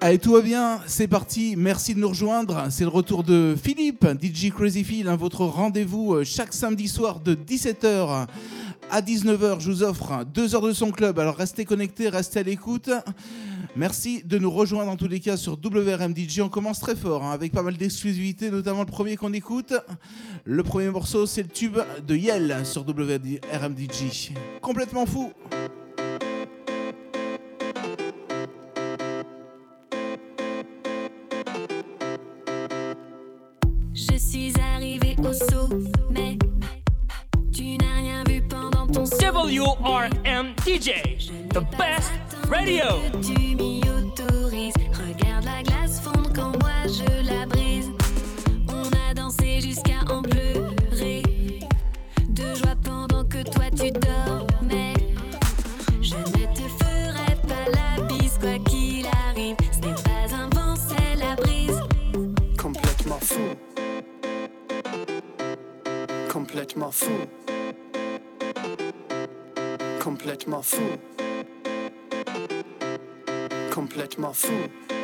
Allez, tout va bien, c'est parti. Merci de nous rejoindre. C'est le retour de Philippe, DJ Crazy Phil, hein, votre rendez-vous euh, chaque samedi soir de 17h à 19h. Je vous offre deux heures de son club. Alors restez connectés, restez à l'écoute. Merci de nous rejoindre en tous les cas sur WRM DJ. On commence très fort hein, avec pas mal d'exclusivités, notamment le premier qu'on écoute. Le premier morceau, c'est le tube de Yell sur WRM DJ. Complètement fou. WRM DJ, the best radio. Tu m'y autorises. Regarde la glace fondre quand moi je Complètement fou. Complètement fou.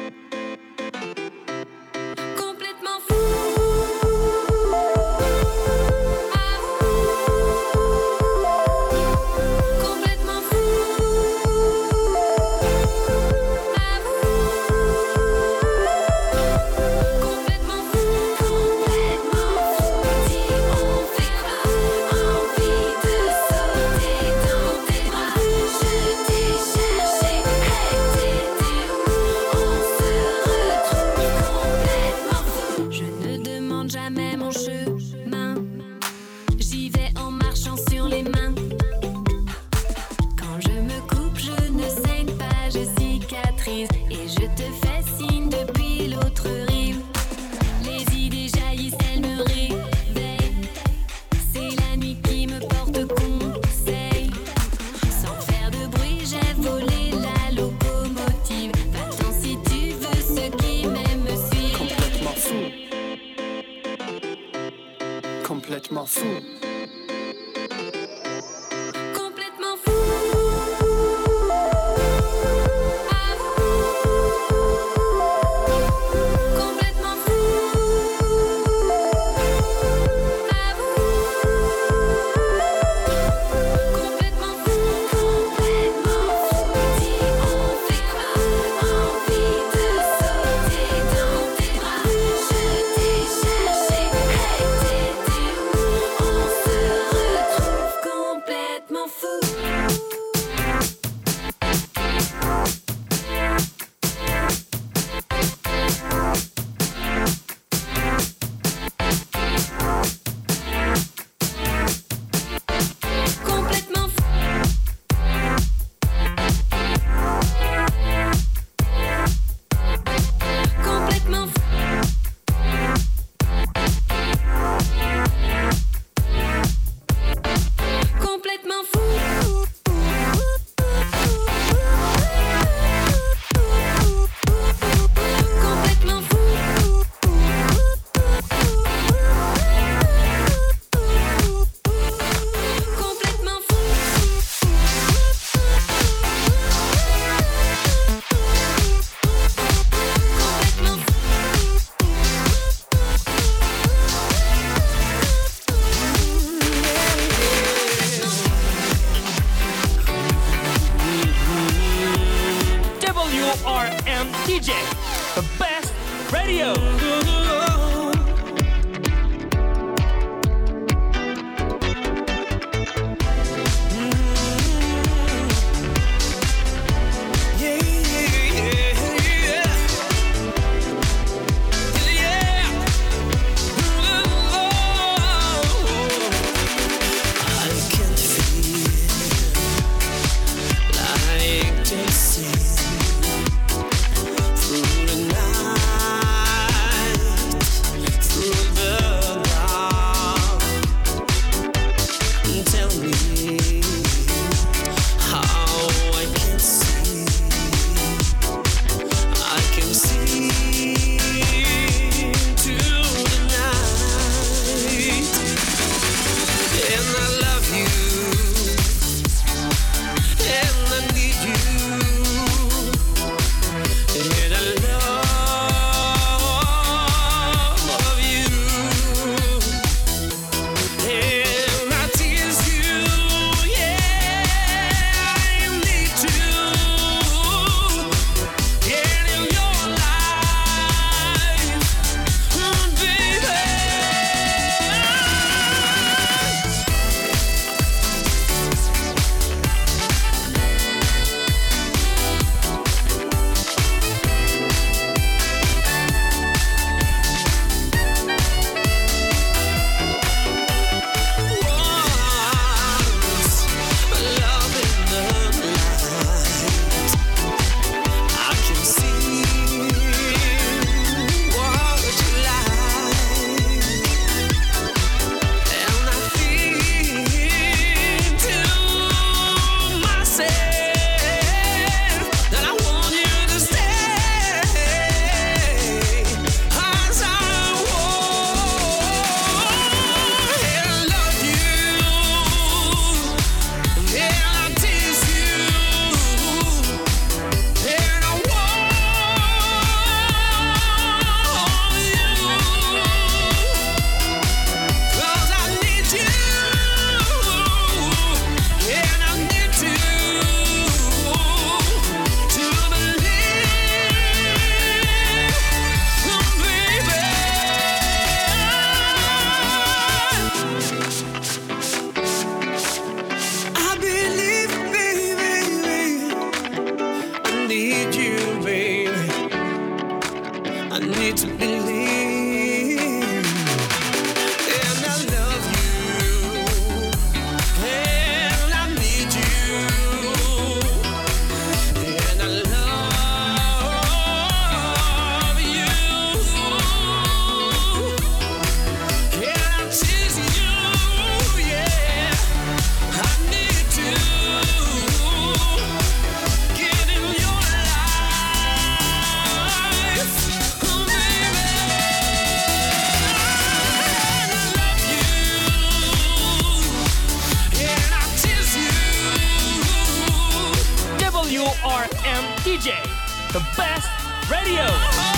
RMDJ, the best radio.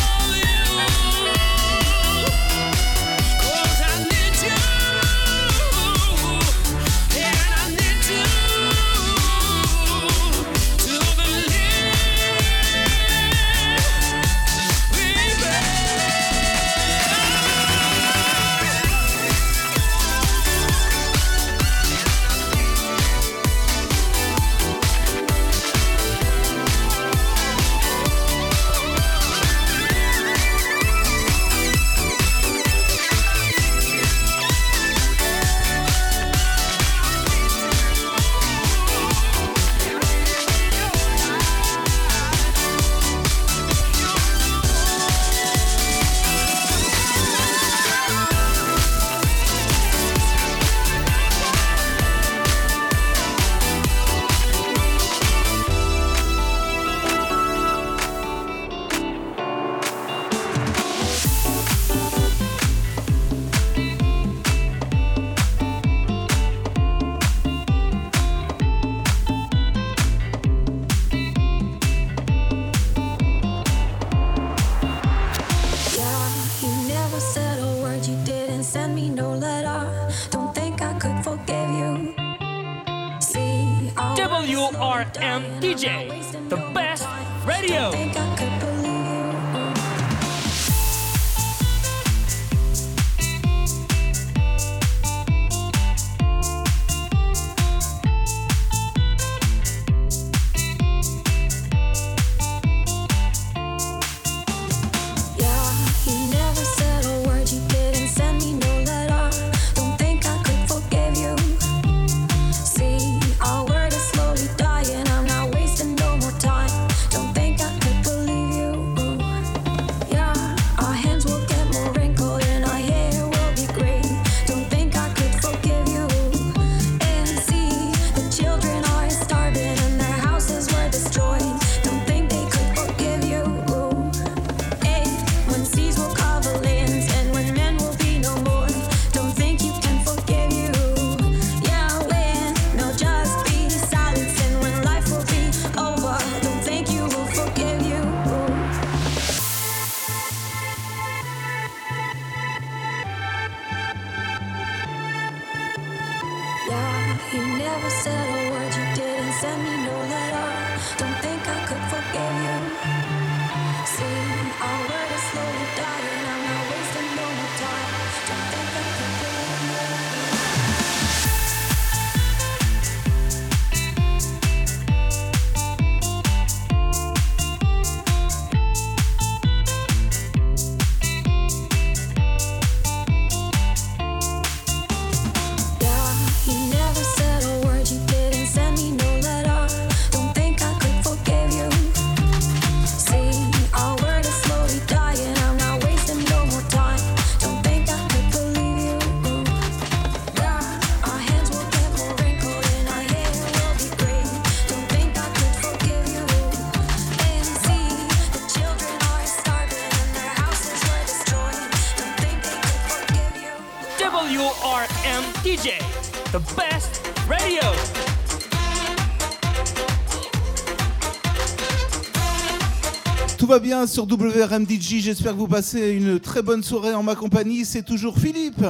Tout va bien sur WRMDJ, j'espère que vous passez une très bonne soirée en ma compagnie, c'est toujours Philippe.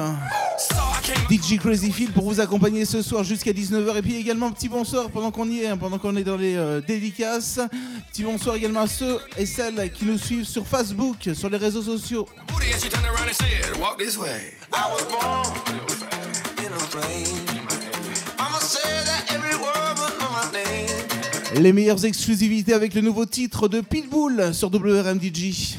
DJ Crazy Phil pour vous accompagner ce soir jusqu'à 19h et puis également petit bonsoir pendant qu'on y est, hein, pendant qu'on est dans les euh, dédicaces. Petit bonsoir également à ceux et celles qui nous suivent sur Facebook, sur les réseaux sociaux. Les meilleures exclusivités avec le nouveau titre de Pitbull sur WRMDG.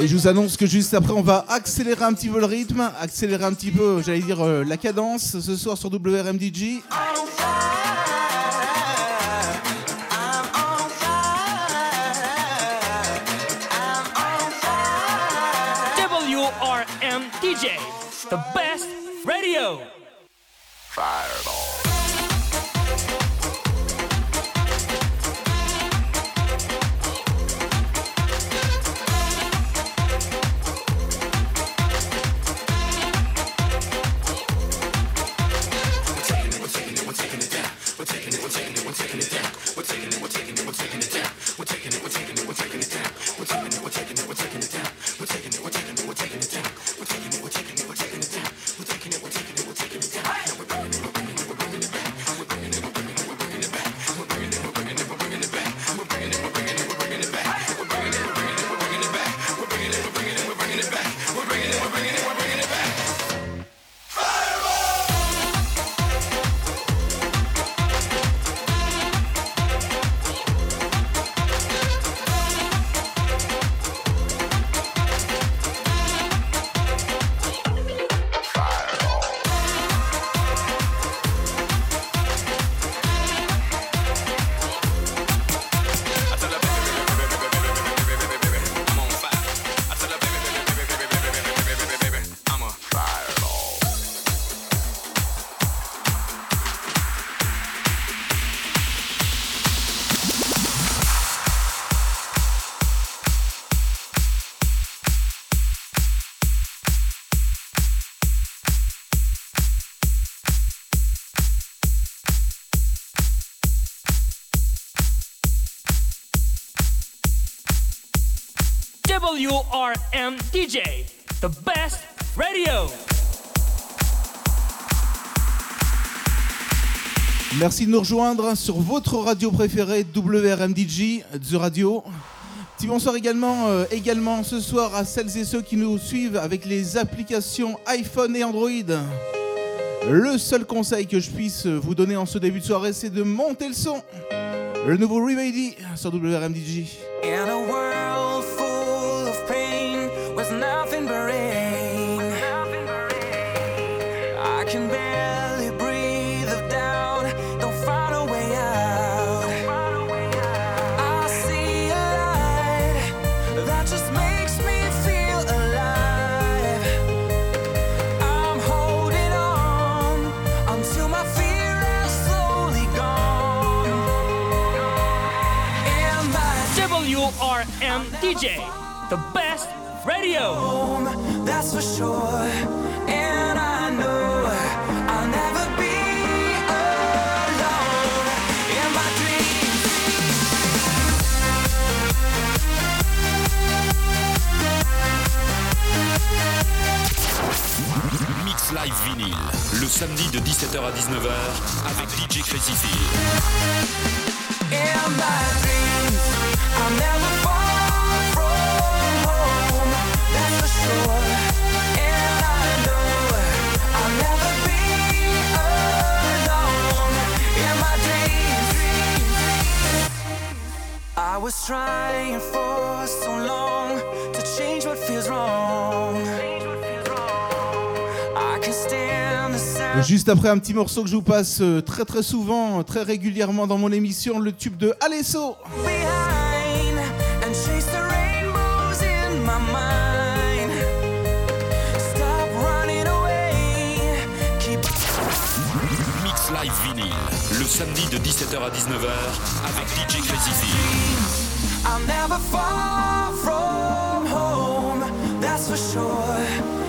Et je vous annonce que juste après, on va accélérer un petit peu le rythme, accélérer un petit peu, j'allais dire, euh, la cadence ce soir sur WRMDG. WRMDJ, the best radio. WRMDJ, the best radio. Merci de nous rejoindre sur votre radio préférée WRMDG, The Radio. Petit bonsoir également, euh, également ce soir à celles et ceux qui nous suivent avec les applications iPhone et Android. Le seul conseil que je puisse vous donner en ce début de soirée, c'est de monter le son. Le nouveau Remedy sur WRMDG. WRMDJ, the best radio. home, that's for sure. And I know I'll never be alone in my dreams. Mix Live Vinyl, le samedi de 17h à 19h avec DJ Crazy Phil. In my dreams, I'll never far Juste après un petit morceau que je vous passe euh, très très souvent, très régulièrement dans mon émission, le tube de Alesso. Le samedi de 17h à 19h avec DJ Crazy. I'll never far from home. That's for sure.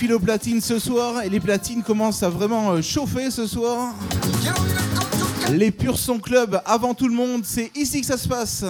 file aux platines ce soir et les platines commencent à vraiment euh, chauffer ce soir. Les Purs Son Club avant tout le monde, c'est ici que ça se passe.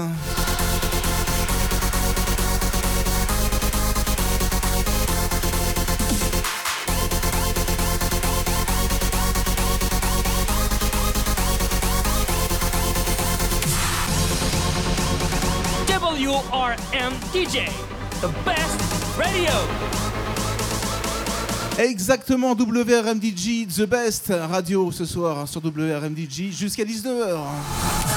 Exactement, WRMDG, The Best Radio ce soir sur WRMDG jusqu'à 19h.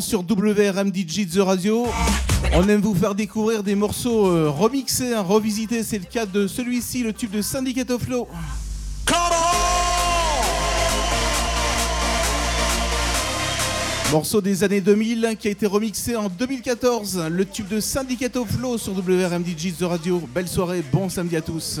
sur WRMDJ The Radio. On aime vous faire découvrir des morceaux euh, remixés, hein, revisités. C'est le cas de celui-ci, le tube de Syndicate of Law. Morceau des années 2000 hein, qui a été remixé en 2014. Le tube de Syndicate of Law sur WRMDJ The Radio. Belle soirée, bon samedi à tous.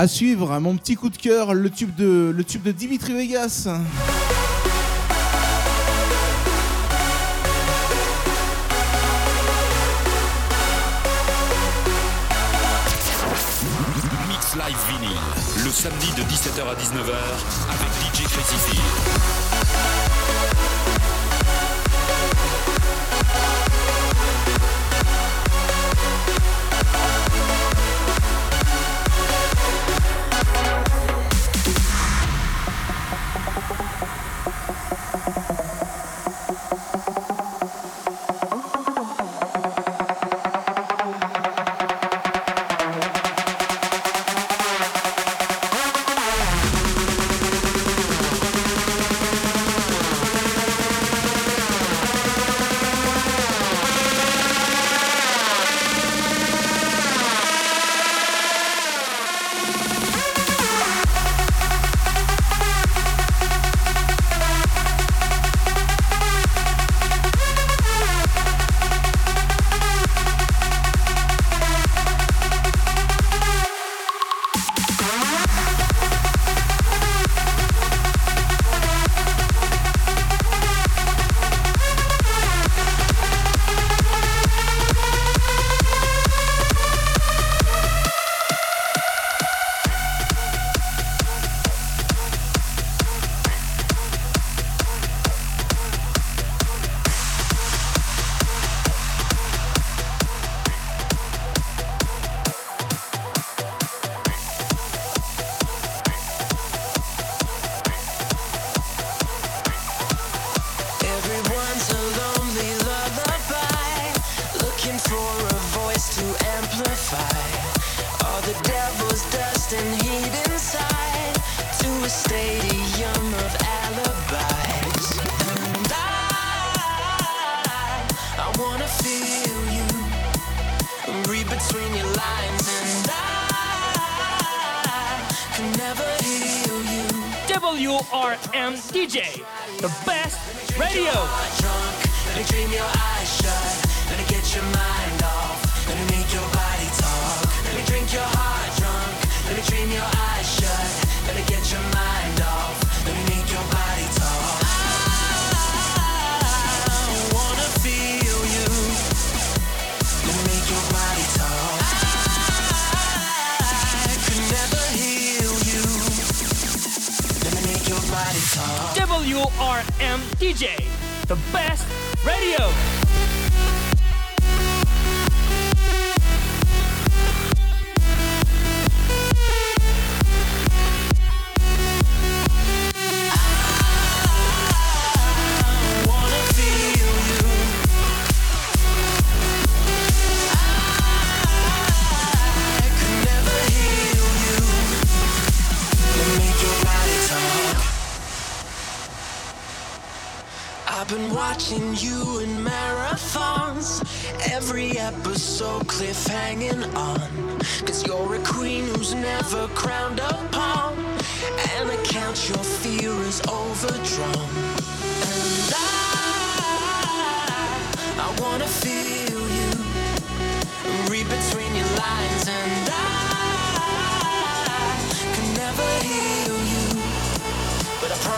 À suivre, mon petit coup de cœur, le tube de, le tube de Dimitri Vegas. Mix Live Vinyl, le samedi de 17h à 19h avec DJ Crazy WRM DJ, the best radio. WRM DJ, the best radio. Episode cliff hanging on. Cause you're a queen who's never crowned upon. And I count your fear is overdrawn.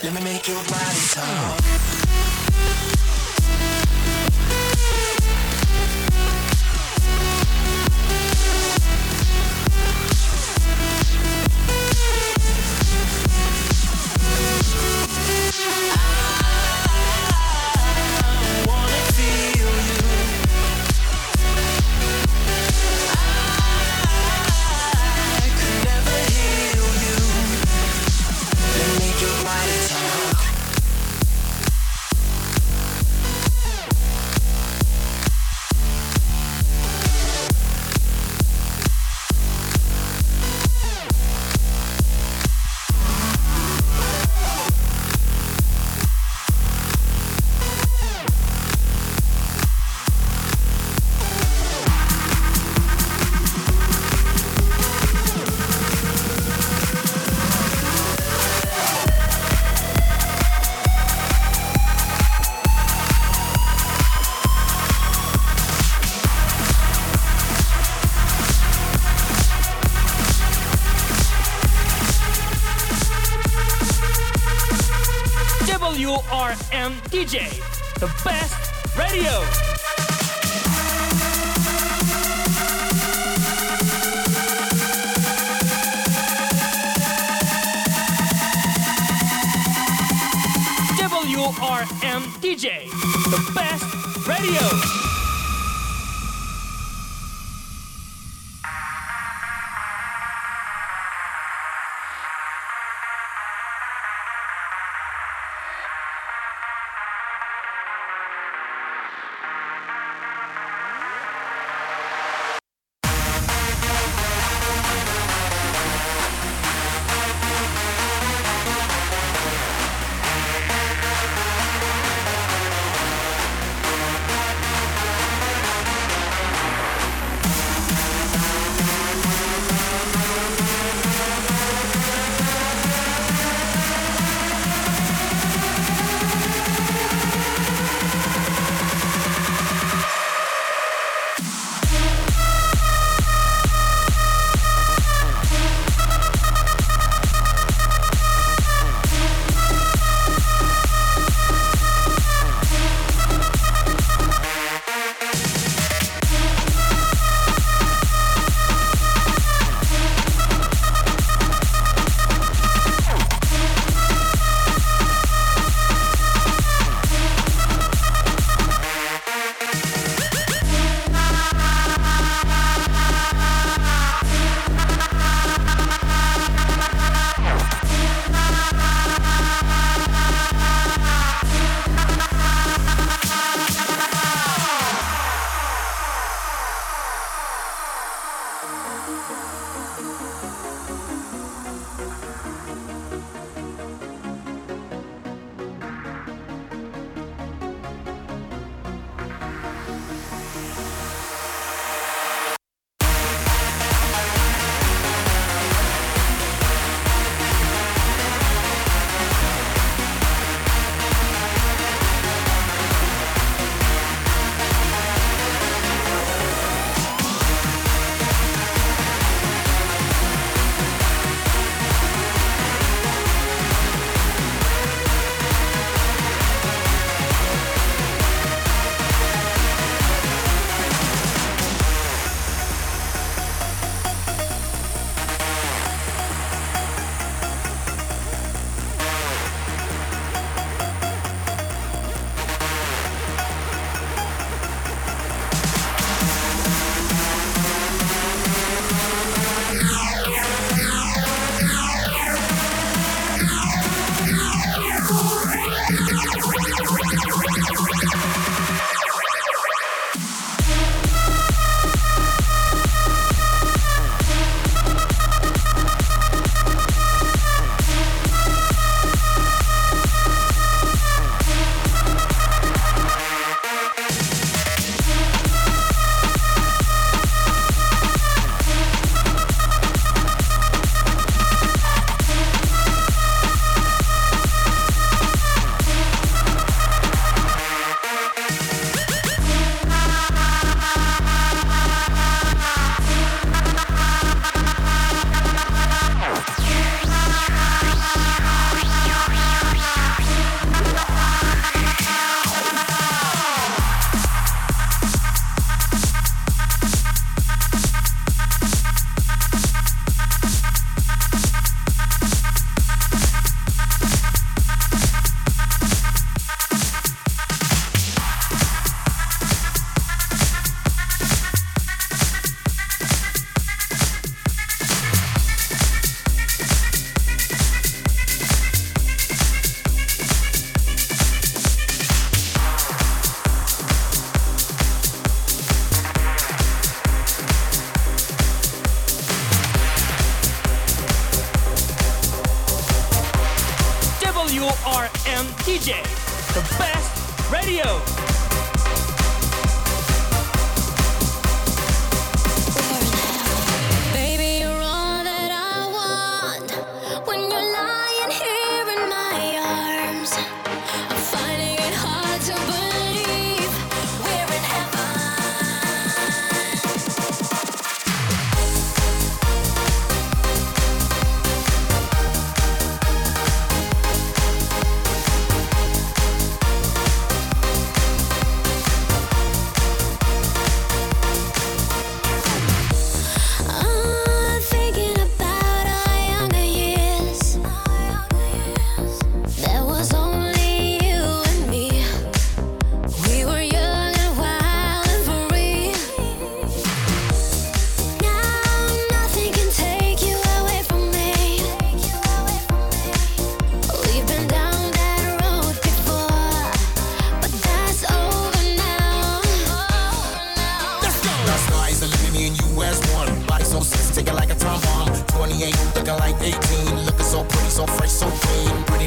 Let me make your body talk. DJ, the best radio. WRM DJ, the best radio.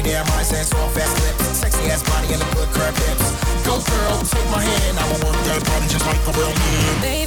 millionaire sense, soft fast, lips, sexy ass body and a good curve hips. Go girl, take my hand, I'ma work that body just like a real man.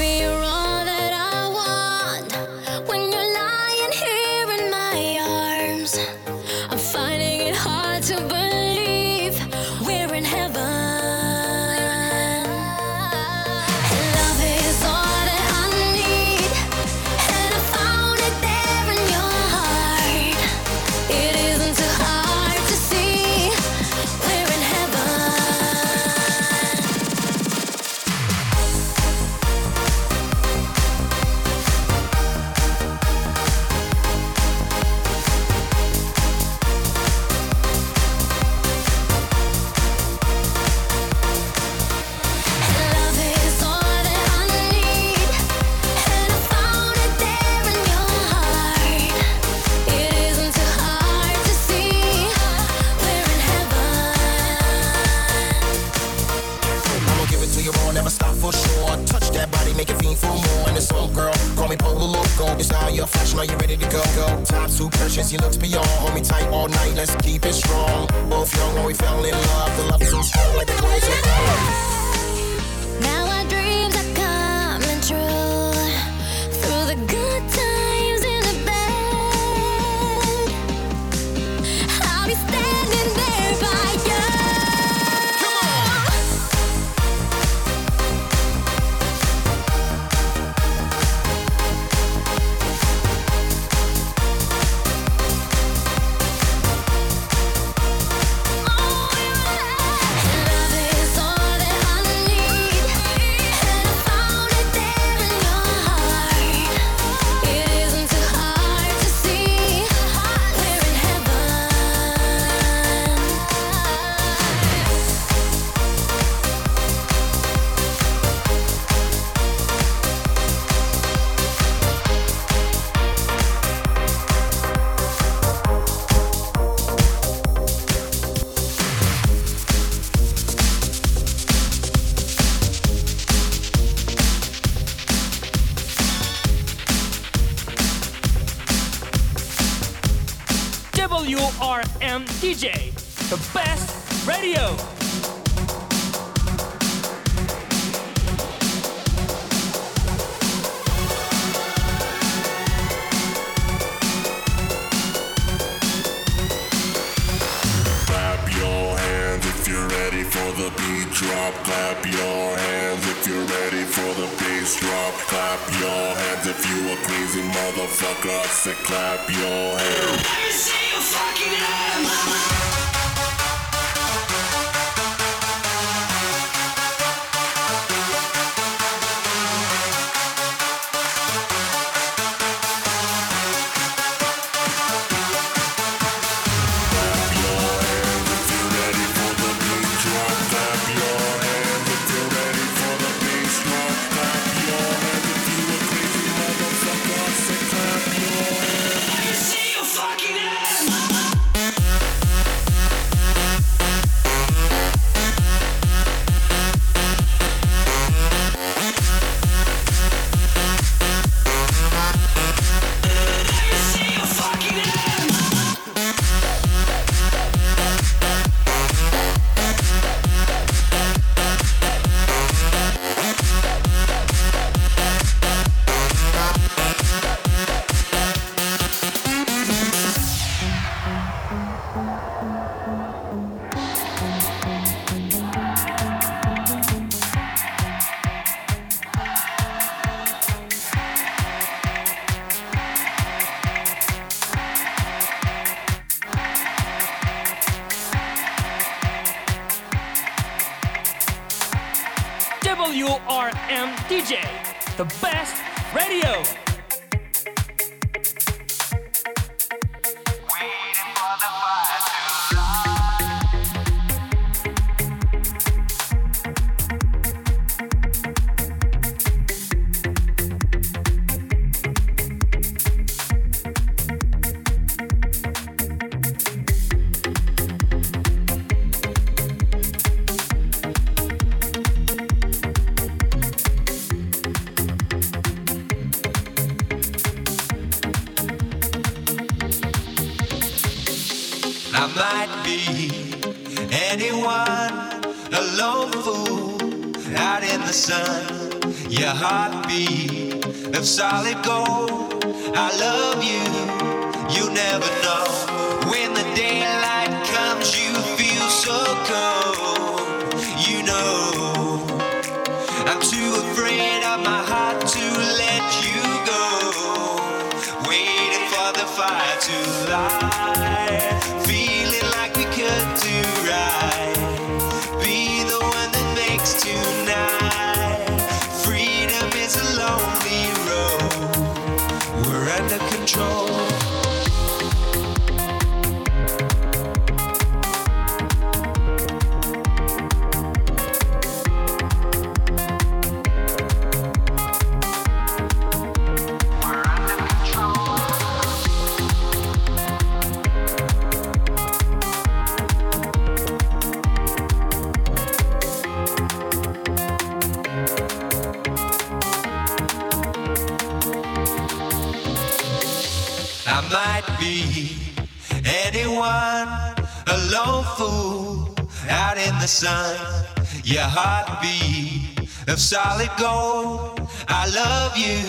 be of solid gold. I love you,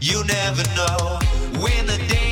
you never know when the day.